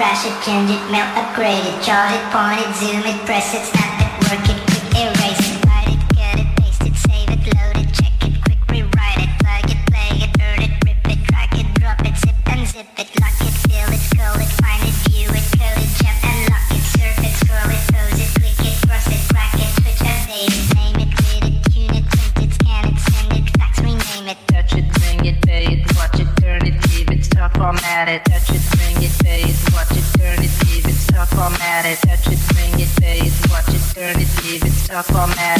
crash it, change it, melt, upgrade it, charge it, point it, zoom it, press it, snap it, work it, from it.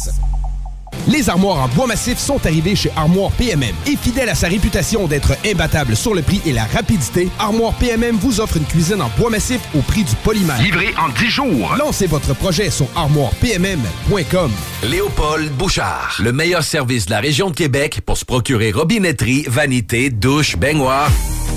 Les armoires en bois massif sont arrivées chez Armoire PMM. Et fidèle à sa réputation d'être imbattable sur le prix et la rapidité, Armoire PMM vous offre une cuisine en bois massif au prix du polymère. Livré en 10 jours. Lancez votre projet sur armoirepmm.com. Léopold Bouchard, le meilleur service de la région de Québec pour se procurer robinetterie, vanité, douche, baignoire.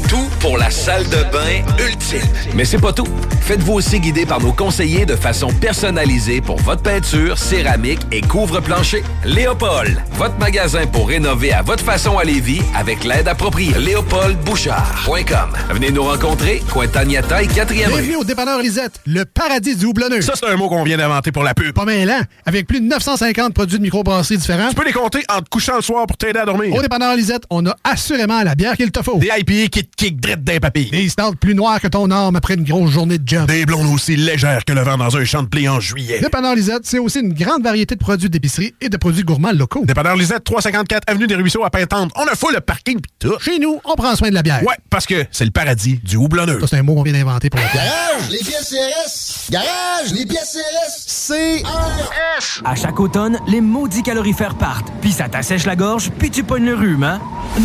Tout pour la salle de bain ultime. Mais c'est pas tout. Faites-vous aussi guider par nos conseillers de façon personnalisée pour votre peinture, céramique et couvre-plancher. Léopold, votre magasin pour rénover à votre façon à Lévis avec l'aide appropriée. LéopoldBouchard.com. Venez nous rencontrer, Cointagnata et 4e rue. Bienvenue au dépanneur Lisette, le paradis du houblonneux. Ça, c'est un mot qu'on vient d'inventer pour la pub. Pas mal? Avec plus de 950 produits de microbrasserie différents. Tu peux les compter en te couchant le soir pour t'aider à dormir. Au dépanneur Lisette, on a assurément la bière qu'il te faut. Des IPA qui te kick drette d'un papier. Des stouts plus noirs que ton arme après une grosse journée de Des blondes aussi légères que le vent dans un champ de blé en juillet. Dépanneur Lisette, c'est aussi une grande variété de produits d'épicerie et de produits gourmands locaux. Dépanneur Lisette, 354 Avenue des Ruisseaux à Pintante. On a fou le parking pis tout. Chez nous, on prend soin de la bière. Ouais, parce que c'est le paradis du houblonneux. Ça, c'est un mot qu'on vient d'inventer pour la bière. Garage, les pièces CRS. Garage, les pièces CRS. CRS. À chaque automne, les maudits calorifères partent, puis ça t'assèche la gorge, puis tu pognes le rhume, hein?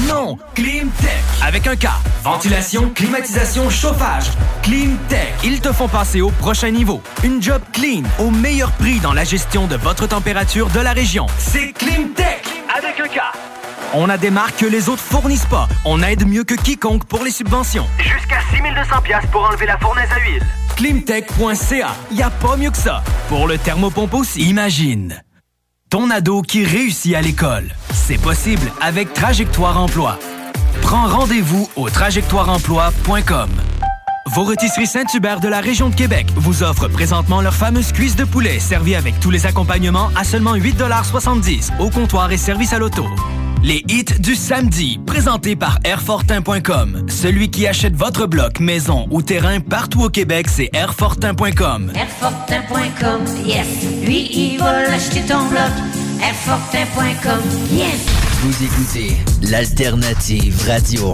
Non! Climtech! Avec un K. Ventilation, climatisation, chauffage. Climtech. Ils te font passer au prochain niveau. Une job clean, au meilleur prix dans la gestion de votre température de la région. C'est Climtech! Avec un K. On a des marques que les autres fournissent pas. On aide mieux que quiconque pour les subventions. Jusqu'à 6200 pièces pour enlever la fournaise à huile. Climtech.ca. Y a pas mieux que ça. Pour le thermopompe aussi. Imagine. Ton ado qui réussit à l'école. C'est possible avec Trajectoire Emploi. Prends rendez-vous au trajectoireemploi.com. Vos rôtisseries Saint-Hubert de la région de Québec vous offrent présentement leur fameuse cuisse de poulet servie avec tous les accompagnements à seulement 8,70 au comptoir et service à l'auto. Les hits du samedi, présentés par Airfortin.com. Celui qui achète votre bloc, maison ou terrain partout au Québec, c'est Airfortin.com. Airfortin.com, yes. Lui, il va l'acheter ton bloc. Airfortin.com, yes. Vous écoutez l'alternative radio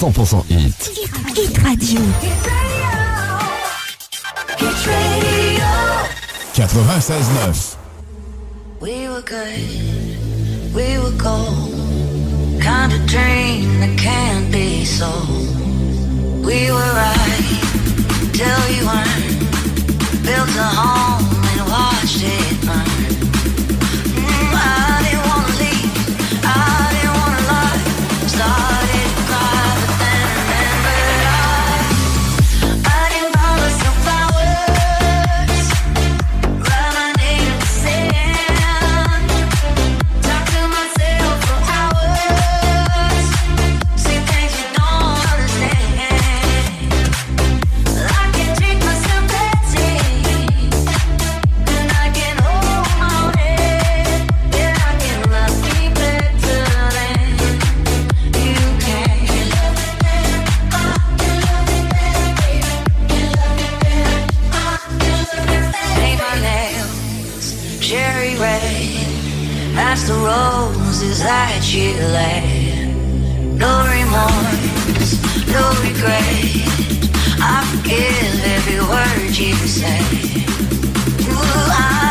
100% hit. Hit Radio. 96.9. We were good, we were gold. Kind of dream that can't be sold. We were right till you weren't. Built a home and watched it that you laid. No remorse, no regret. I forgive every word you say. Ooh, I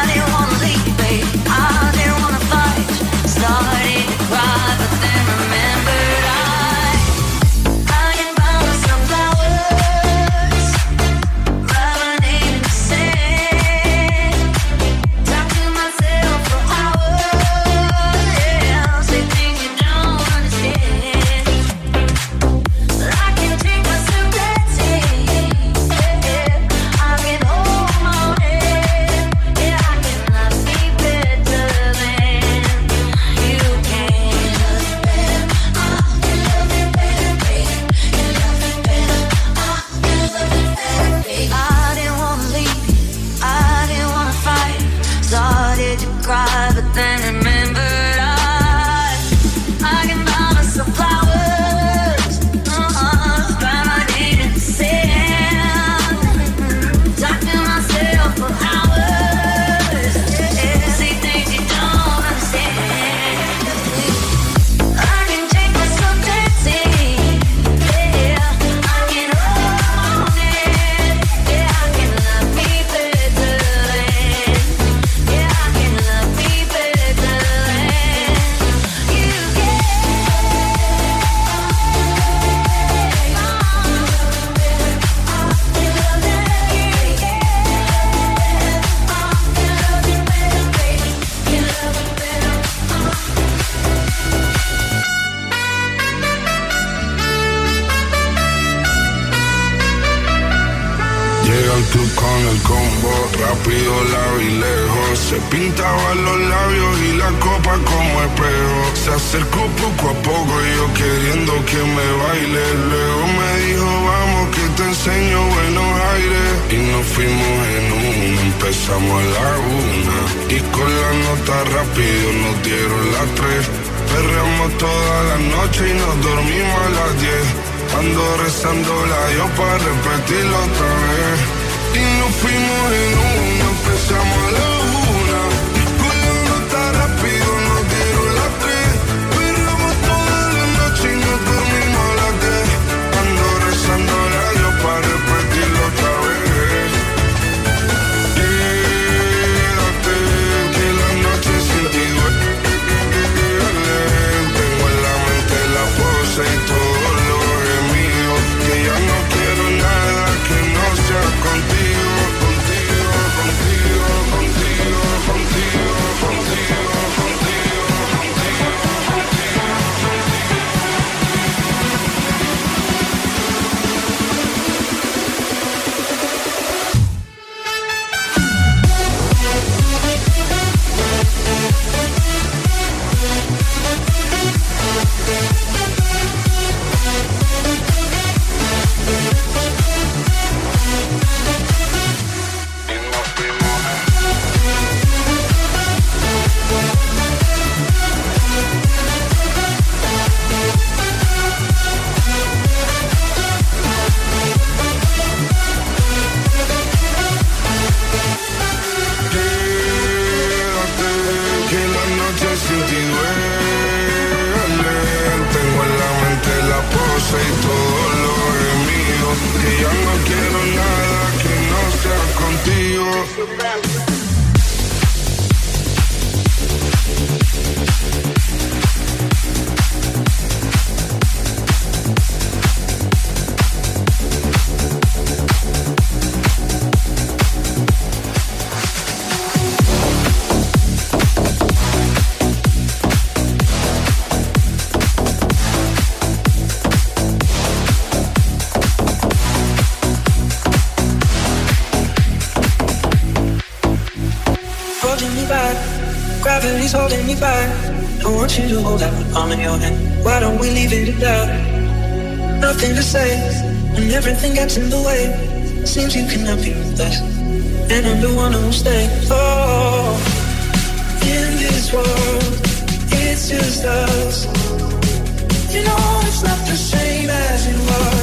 poco a poco yo queriendo que me baile. Luego me dijo, vamos que te enseño buenos aires. Y nos fuimos en una, empezamos a la una. Y con la nota rápido nos dieron las tres. Perreamos toda la noche y nos dormimos a las diez. Ando rezando la yo para repetirlo otra vez. Y nos fuimos en una, empezamos a la Instagram. back. I want you to hold out my palm in your hand. Why don't we leave it at that? Nothing to say when everything gets in the way. Seems you cannot be with us, and I'm the one who'll stay. Oh, in this world, it's just us. You know it's not the same as it was.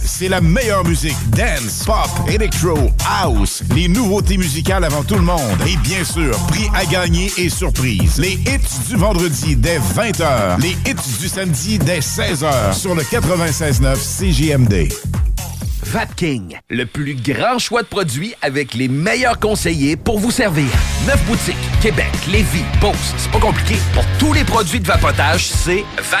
c'est la meilleure musique. Dance, pop, electro, house. Les nouveautés musicales avant tout le monde. Et bien sûr, prix à gagner et surprise. Les hits du vendredi dès 20h. Les hits du samedi dès 16h sur le 96.9 CJMD. Vapking, le plus grand choix de produits avec les meilleurs conseillers pour vous servir. Neuf boutiques, Québec, Lévis, Beauce. C'est pas compliqué. Pour tous les produits de vapotage, c'est Vapking.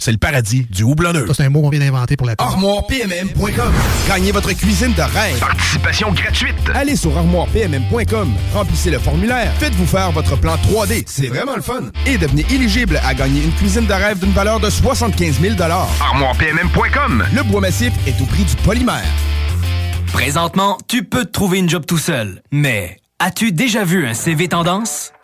c'est le paradis du houblonneux. Ça, c'est un mot qu'on vient d'inventer pour la. ArmoirePMM.com. Gagnez votre cuisine de rêve. Participation gratuite. Allez sur armoirepmm.com, remplissez le formulaire, faites-vous faire votre plan 3D, c'est vraiment le fun. Et devenez éligible à gagner une cuisine de rêve d'une valeur de 75 000 ArmoirePMM.com. Le bois massif est au prix du polymère. Présentement, tu peux te trouver une job tout seul. Mais as-tu déjà vu un CV tendance?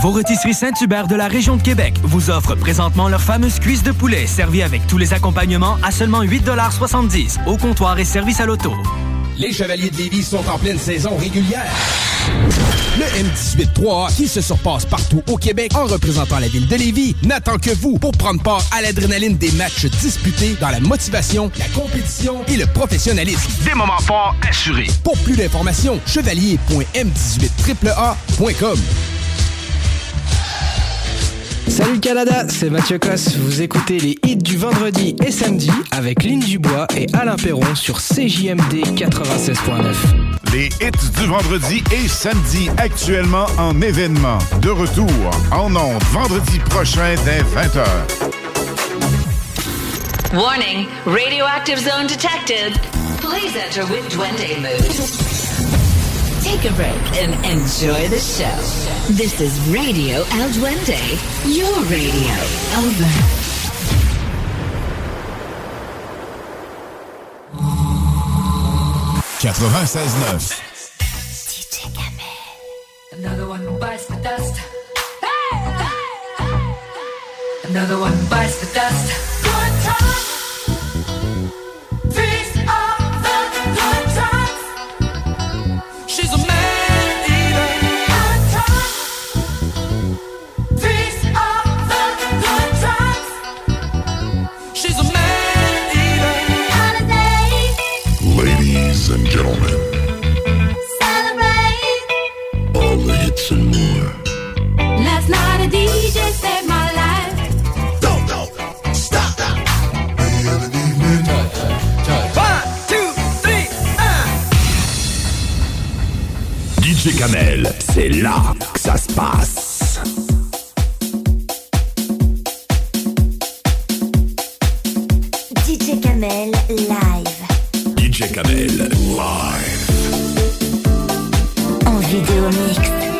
Vos rôtisseries Saint-Hubert de la région de Québec vous offrent présentement leur fameuse cuisse de poulet servie avec tous les accompagnements à seulement 8,70 au comptoir et service à l'auto. Les Chevaliers de Lévis sont en pleine saison régulière. Le M18-3A, qui se surpasse partout au Québec en représentant la ville de Lévis, n'attend que vous pour prendre part à l'adrénaline des matchs disputés dans la motivation, la compétition et le professionnalisme. Des moments forts assurés. Pour plus d'informations, chevalier.m18AAA.com. Salut le Canada, c'est Mathieu Cosse. Vous écoutez les hits du vendredi et samedi avec Lynn Dubois et Alain Perron sur CJMD 96.9. Les hits du vendredi et samedi actuellement en événement. De retour en ondes vendredi prochain dès 20h. Warning, radioactive zone detected. Please enter with Duende mode. Take a break and enjoy the show. This is Radio El Duende, your radio. Over. Another one bites the dust. Another one bites the dust. Good times. DJ Kamel, c'est là que ça se passe. DJ Kamel live. DJ Kamel, live. En vidéo mix.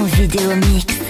En vidéo mix.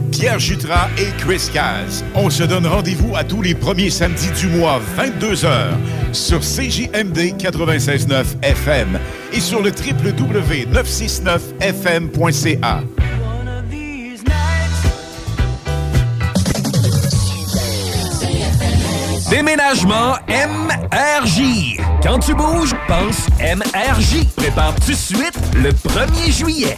Pierre Jutras et Chris Caz. On se donne rendez-vous à tous les premiers samedis du mois, 22h, sur CJMD 96.9 FM et sur le www.969fm.ca. Déménagement MRJ. Quand tu bouges, pense MRJ. Prépare tout de suite le 1er juillet.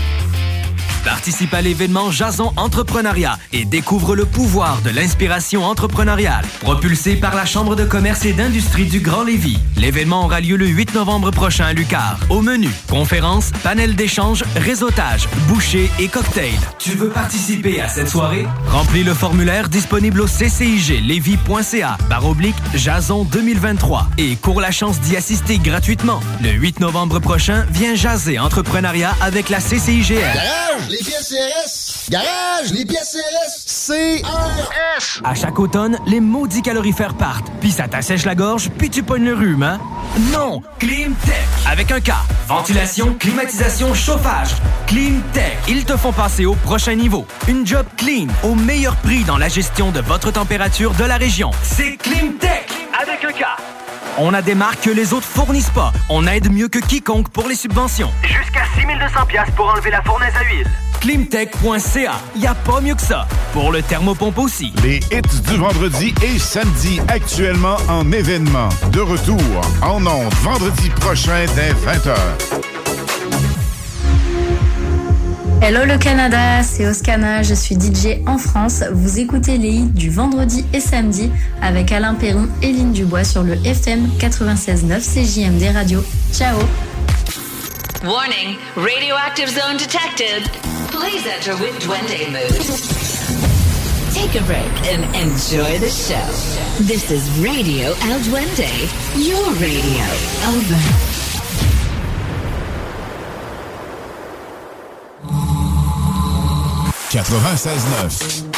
Participe à l'événement Jason Entrepreneuriat et découvre le pouvoir de l'inspiration entrepreneuriale. Propulsé par la Chambre de commerce et d'industrie du Grand Lévis. L'événement aura lieu le 8 novembre prochain à Lucar. Au menu, conférences, panel d'échange, réseautage, bouchées et cocktails. Tu veux participer à cette soirée? Remplis le formulaire disponible au cciglevy.ca par oblique Jason 2023 et cours la chance d'y assister gratuitement. Le 8 novembre prochain, viens jaser entrepreneuriat avec la CCIGL. Garage, les pièces CRS. Garage, les pièces CRS. CRS. À chaque automne, les maudits calorifères partent. Puis ça t'assèche la gorge, puis tu pognes le rhume, hein? Non! Climtech! Avec un K. Ventilation, climatisation, chauffage. Climtech. Ils te font passer au prochain niveau. Une job clean, au meilleur prix dans la gestion de votre température de la région. C'est Climtech! Avec un K. On a des marques que les autres fournissent pas. On aide mieux que quiconque pour les subventions. Jusqu'à 6200 pièces pour enlever la fournaise à huile. Climtech.ca. Y a pas mieux que ça. Pour le thermopompe aussi. Les hits du vendredi et samedi actuellement en événement. De retour en ondes vendredi prochain dès 20h. Hello le Canada, c'est Oscana, je suis DJ en France. Vous écoutez les hits du vendredi et samedi avec Alain Perron et Lynn Dubois sur le FM 96.9 CJMD Radio. Ciao Warning, radioactive zone detected. Please enter with Duende mood. Take a break and enjoy the show. This is Radio El Duende, your radio. Over. 96.9.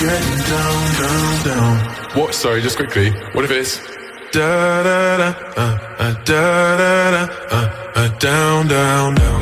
getting down, down, down. What? Sorry, just quickly. What if it's Da da da, uh, uh, da da da, uh, uh, down, down, down.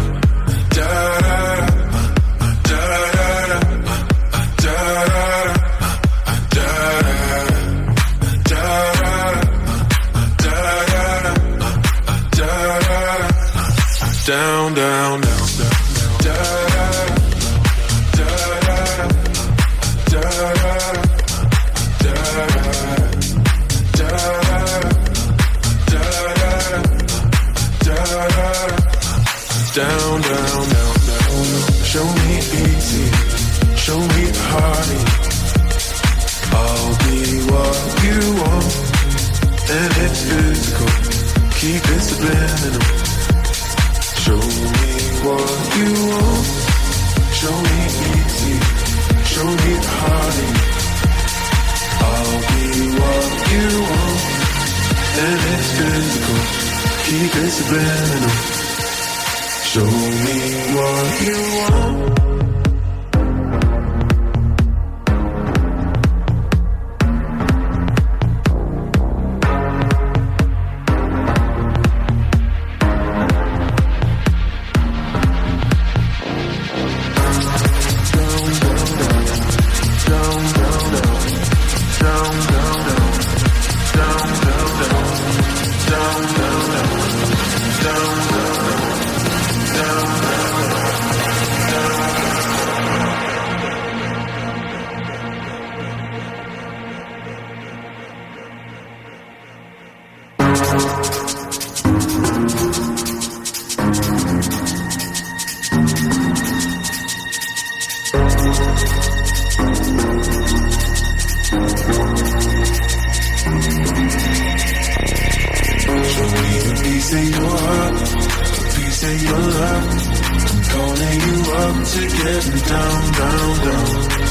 down, down, down.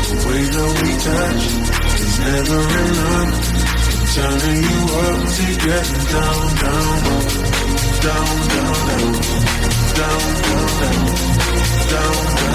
The way that we touch is never enough. I'm turning you up to get down, down, down, down, down, down, down, down, down. down, down.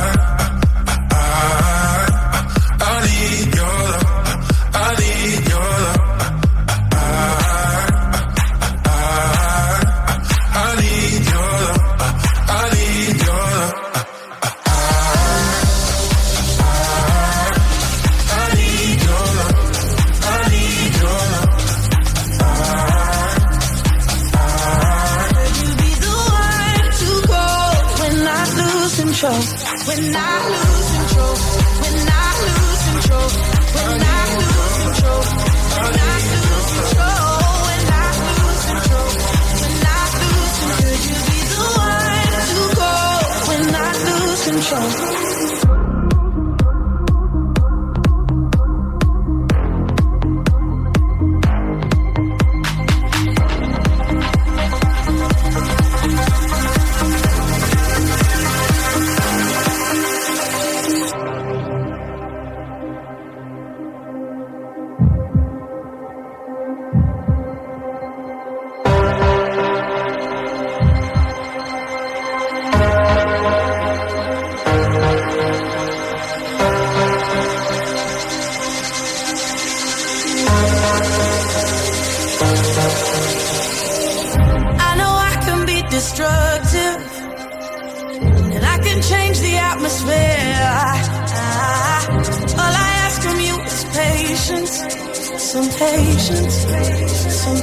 when I lose.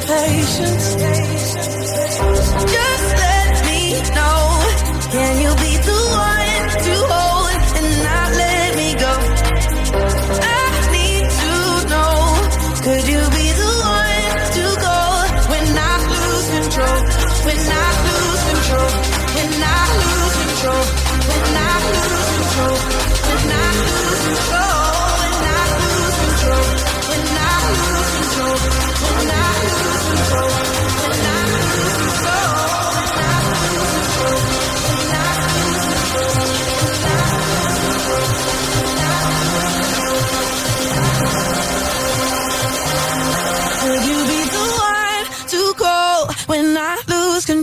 patience.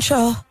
control.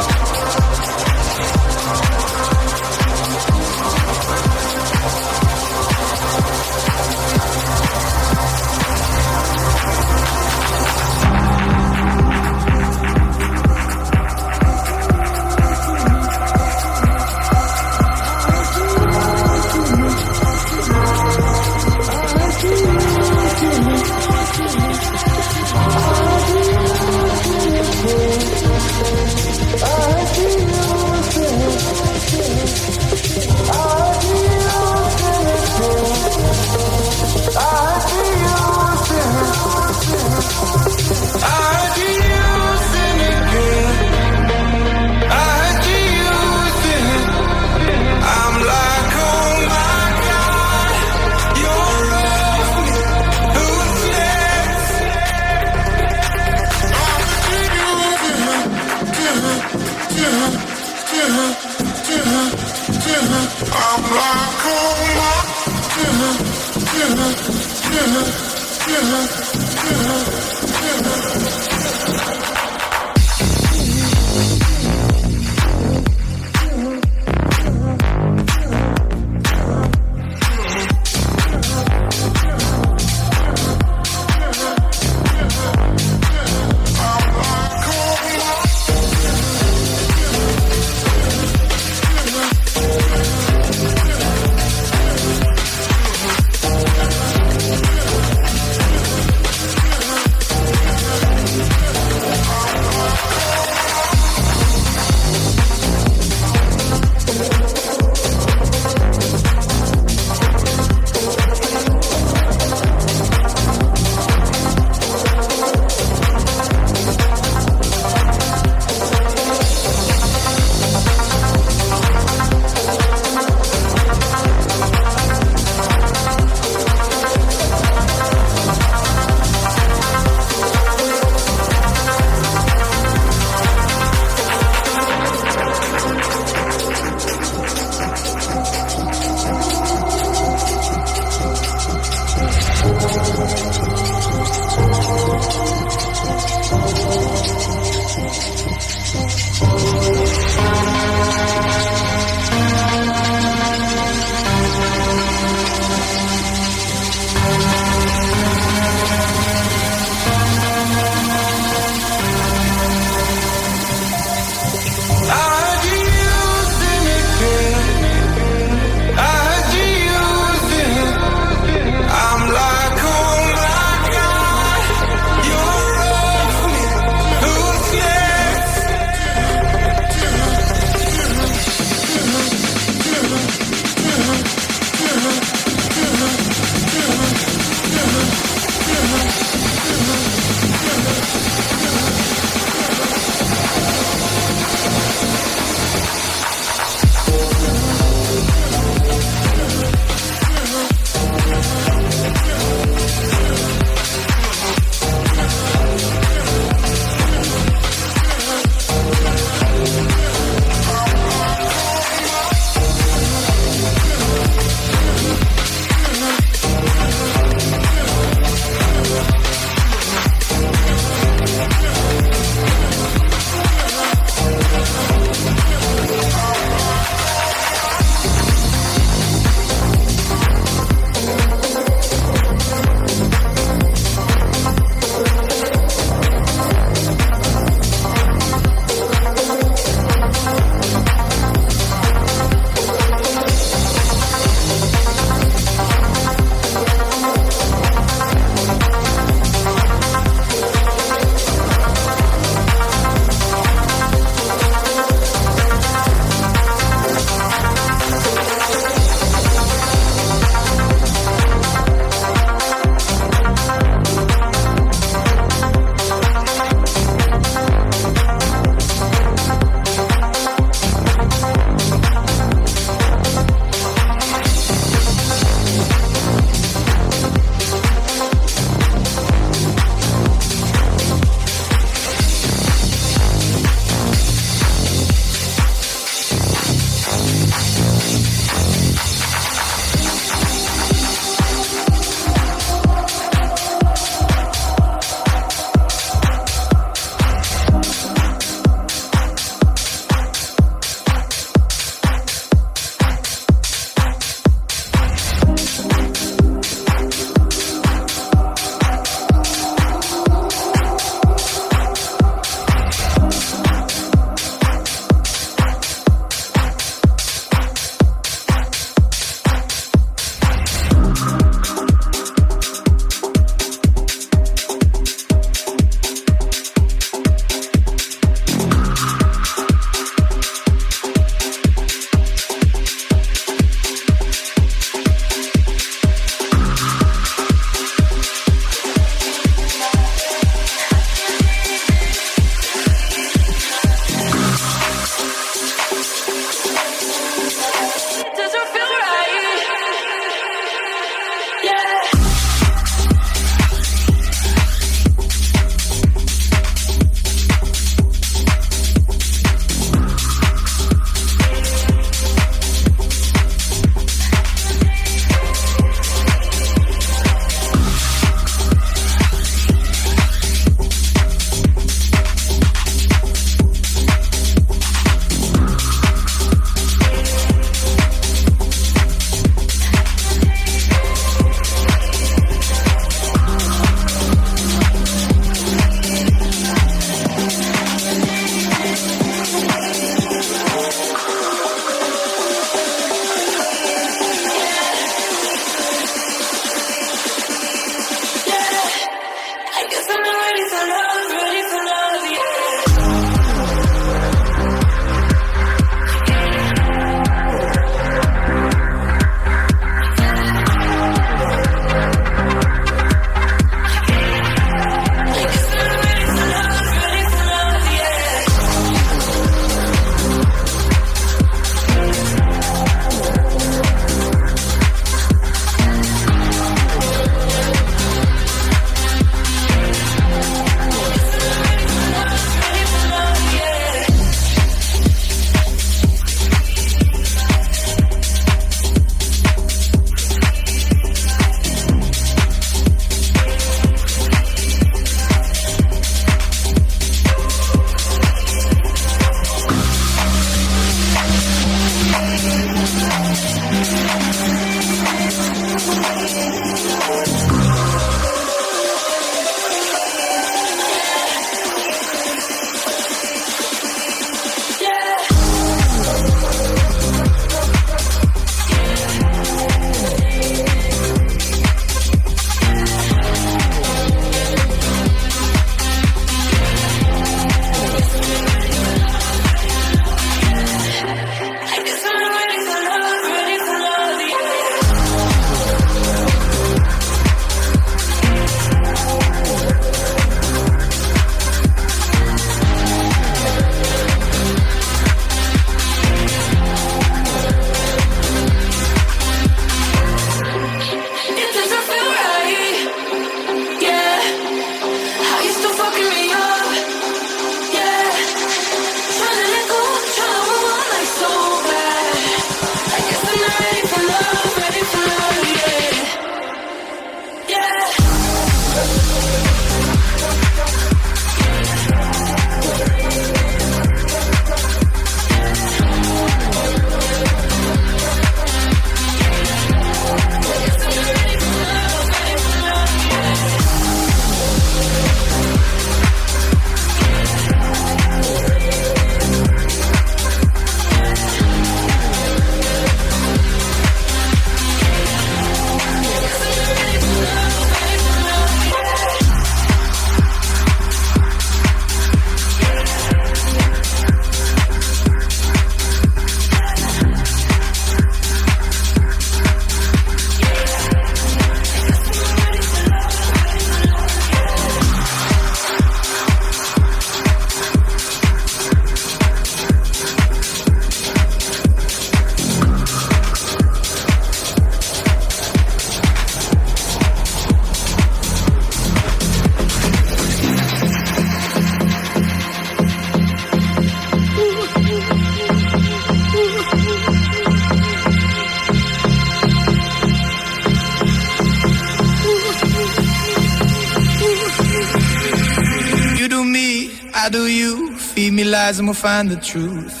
And we'll find the truth.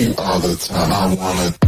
You all the time. I wanna.